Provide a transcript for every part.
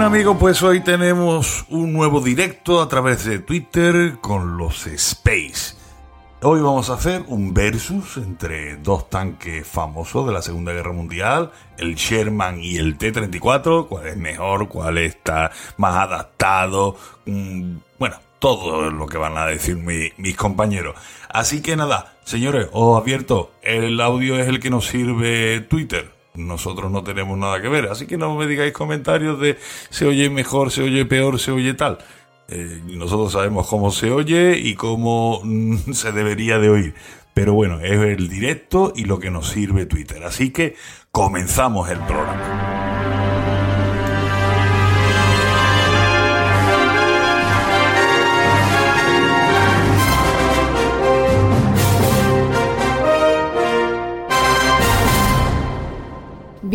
Bueno amigos, pues hoy tenemos un nuevo directo a través de Twitter con los Space. Hoy vamos a hacer un versus entre dos tanques famosos de la Segunda Guerra Mundial, el Sherman y el T-34, cuál es mejor, cuál está más adaptado, mm, bueno, todo lo que van a decir mis compañeros. Así que nada, señores, os advierto, el audio es el que nos sirve Twitter nosotros no tenemos nada que ver. Así que no me digáis comentarios de se oye mejor, se oye peor, se oye tal. Eh, nosotros sabemos cómo se oye y cómo mm, se debería de oír. Pero bueno, es el directo y lo que nos sirve Twitter. Así que comenzamos el programa.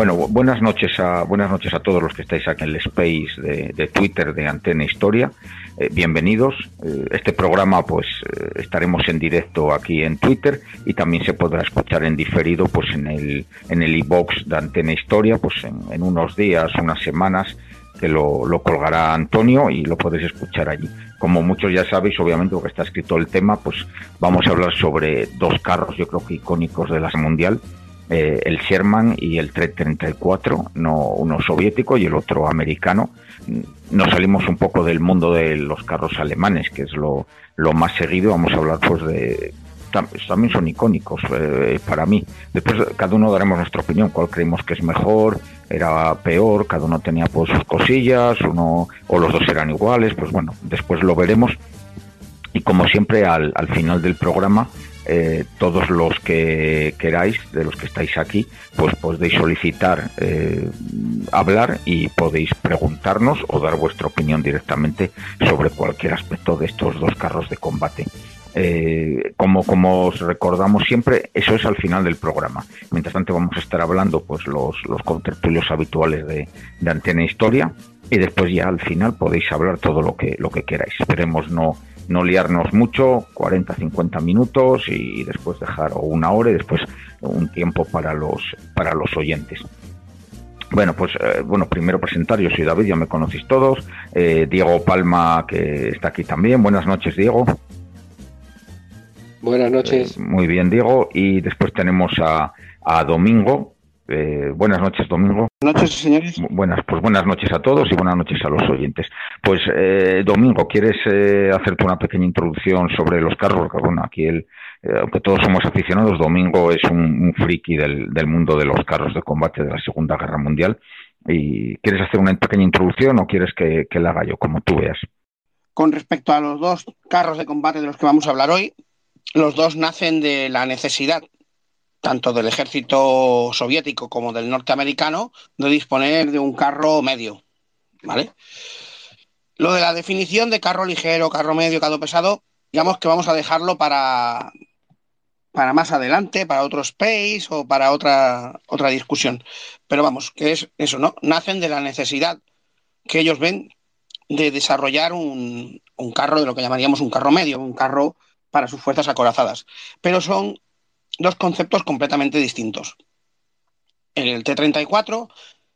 Bueno, buenas noches a buenas noches a todos los que estáis aquí en el space de, Twitter de Antena Historia. Eh, bienvenidos. Eh, este programa, pues, eh, estaremos en directo aquí en Twitter y también se podrá escuchar en diferido, pues, en el en el iBox de Antena Historia, pues, en, unos días, unas semanas que lo, lo, colgará Antonio y lo podéis escuchar allí. Como muchos ya sabéis, obviamente, porque está escrito el tema, pues vamos a hablar sobre dos carros, yo creo que icónicos de la Mundial, eh, el Sherman y el T-34, no, uno soviético y el otro americano. Nos salimos un poco del mundo de los carros alemanes, que es lo, más seguido. Vamos a hablar pues de también son icónicos eh, para mí. Después cada uno daremos nuestra opinión, cuál creemos que es mejor, era peor, cada uno tenía pues sus cosillas, uno o los dos eran iguales, pues bueno, después lo veremos. Y como siempre al final del programa eh, todos los que queráis, de los que estáis aquí, pues podéis solicitar eh, hablar y podéis preguntarnos o dar vuestra opinión directamente sobre cualquier aspecto de estos dos carros de combate. Eh, como, como os recordamos siempre, eso es al final del programa. Mientras tanto vamos a estar hablando pues los, los contertulios habituales de, de Antena Historia y después ya al final podéis hablar todo lo que, lo que queráis. Esperemos no no liarnos mucho, 40, 50 minutos y después dejar una hora y después un tiempo para los, para los oyentes. Bueno, pues eh, bueno, primero presentar, yo soy David, ya me conocéis todos. Eh, Diego Palma, que está aquí también. Buenas noches, Diego. Buenas noches. Eh, muy bien, Diego. Y después tenemos a, a Domingo, Eh, buenas noches, Domingo. Buenas noches, señores. Buenas, pues buenas noches a todos y buenas noches a los oyentes. Pues, eh, Domingo, ¿quieres eh, hacerte una pequeña introducción sobre los carros? bueno, aquí, el, aunque todos somos aficionados, Domingo es un, friki del, del, mundo de los carros de combate de la Segunda Guerra Mundial. ¿Y quieres hacer una pequeña introducción o quieres que, que la haga yo, como tú veas? Con respecto a los dos carros de combate de los que vamos a hablar hoy, los dos nacen de la necesidad tanto del ejército soviético como del norteamericano, de disponer de un carro medio. ¿Vale? Lo de la definición de carro ligero, carro medio, carro pesado, digamos que vamos a dejarlo para, para más adelante, para otro space o para otra, otra discusión. Pero vamos, que es eso, ¿no? Nacen de la necesidad que ellos ven de desarrollar un, un carro de lo que llamaríamos un carro medio, un carro para sus fuerzas acorazadas. Pero son dos conceptos completamente distintos. El T-34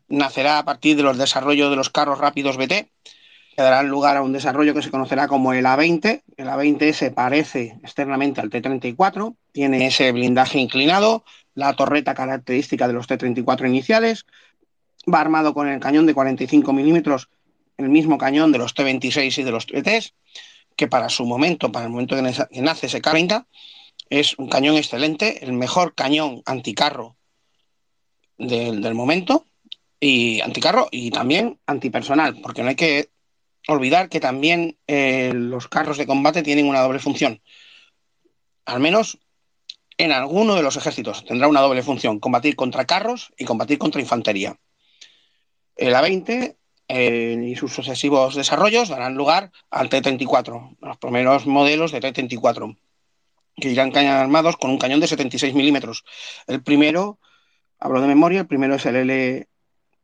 nacerá a partir de los desarrollos de los carros rápidos BT, que darán lugar a un desarrollo que se conocerá como el A20. El A20 se parece externamente al T-34, tiene ese blindaje inclinado, la torreta característica de los T-34 iniciales, va armado con el cañón de 45 milímetros, el mismo cañón de los T-26 y de los TTs, que para su momento, para el momento que nace ese K-30, es un cañón excelente, el mejor cañón anticarro del, momento, y anticarro y también antipersonal, porque no hay que olvidar que también eh, los carros de combate tienen una doble función. Al menos en alguno de los ejércitos tendrá una doble función, combatir contra carros y combatir contra infantería. El A-20 eh, y sus sucesivos desarrollos darán lugar al T-34, los primeros modelos de T-34 que irán armados con un cañón de 76 milímetros. El primero, hablo de memoria, el primero es el L,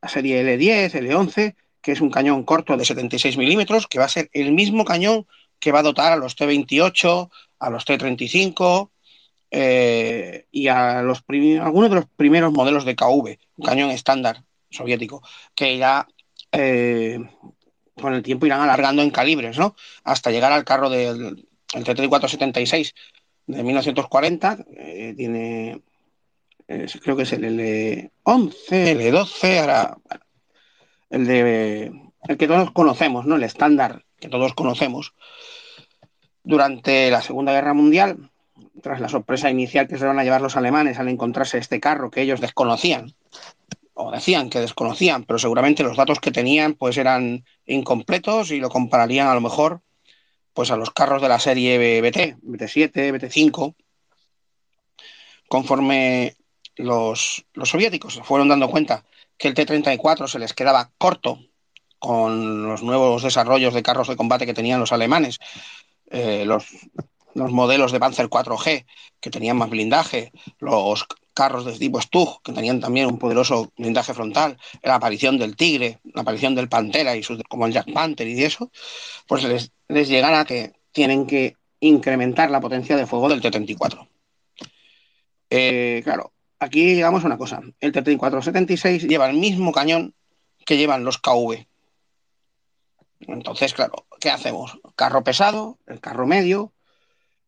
la serie L10, L11, que es un cañón corto de 76 milímetros, que va a ser el mismo cañón que va a dotar a los T28, a los T35 eh, y a algunos de los primeros modelos de KV, un cañón estándar soviético, que irá eh, con el tiempo irán alargando en calibres, ¿no? Hasta llegar al carro del T3476, de 1940, eh, tiene, creo que es el L11, el L12, ahora, el de, el que todos conocemos, ¿no? El estándar que todos conocemos. Durante la Segunda Guerra Mundial, tras la sorpresa inicial que se van a llevar los alemanes al encontrarse este carro que ellos desconocían, o decían que desconocían, pero seguramente los datos que tenían pues eran incompletos y lo compararían a lo mejor pues a los carros de la serie BT, BT7, BT5, conforme los, soviéticos fueron dando cuenta que el T-34 se les quedaba corto con los nuevos desarrollos de carros de combate que tenían los alemanes, eh, los, los, modelos de Panzer 4G que tenían más blindaje, los carros de tipo Stug que tenían también un poderoso blindaje frontal, la aparición del Tigre, la aparición del Pantera y sus, como el Jack Panther y eso, pues les, les llegará que tienen que incrementar la potencia de fuego del T-34. Eh, claro, aquí llegamos a una cosa. El T-34-76 lleva el mismo cañón que llevan los KV. Entonces, claro, ¿qué hacemos? Carro pesado, el carro medio.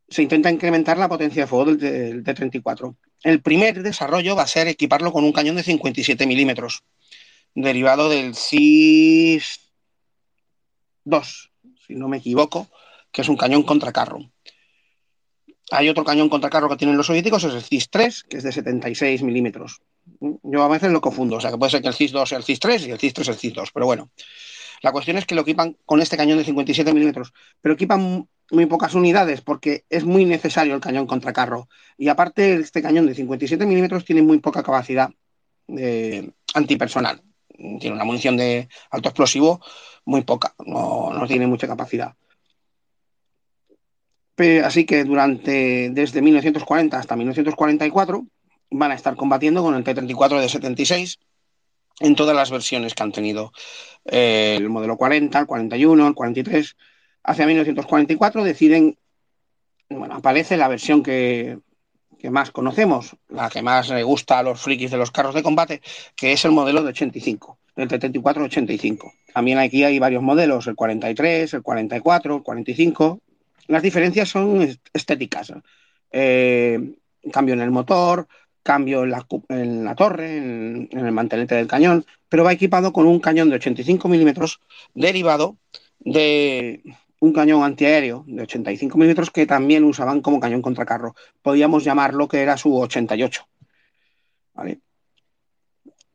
Se intenta incrementar la potencia de fuego del, T-34. El primer desarrollo va a ser equiparlo con un cañón de 57 milímetros, derivado del CIS 2, si no me equivoco, que es un cañón contra carro. Hay otro cañón contra carro que tienen los soviéticos, es el CIS-3, que es de 76 milímetros. Yo a veces lo confundo, o sea que puede ser que el CIS-2 sea el CIS-3 y el CIS-3 el CIS-2, pero bueno. La cuestión es que lo equipan con este cañón de 57 milímetros, pero equipan muy pocas unidades porque es muy necesario el cañón contra carro. Y aparte, este cañón de 57 milímetros tiene muy poca capacidad de antipersonal. Tiene una munición de alto explosivo muy poca, no, tiene mucha capacidad. así que durante desde 1940 hasta 1944 van a estar combatiendo con el T-34 de 76 en todas las versiones que han tenido. Eh, el modelo 40, el 41, el 43. Hacia 1944 deciden, bueno, aparece la versión que, más conocemos, la que más le gusta a los frikis de los carros de combate, que es el modelo de 85 del 74-85. También aquí hay varios modelos, el 43, el 44, el 45. Las diferencias son estéticas. Eh, cambio en el motor, cambio en la, en la torre, en, en, el mantelete del cañón, pero va equipado con un cañón de 85 milímetros derivado de un cañón antiaéreo de 85 milímetros que también usaban como cañón contra carro. Podíamos llamarlo que era su 88. ¿Vale?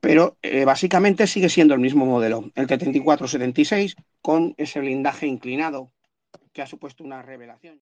Pero eh, básicamente sigue siendo el mismo modelo, el T-34-76, con ese blindaje inclinado que ha supuesto una revelación.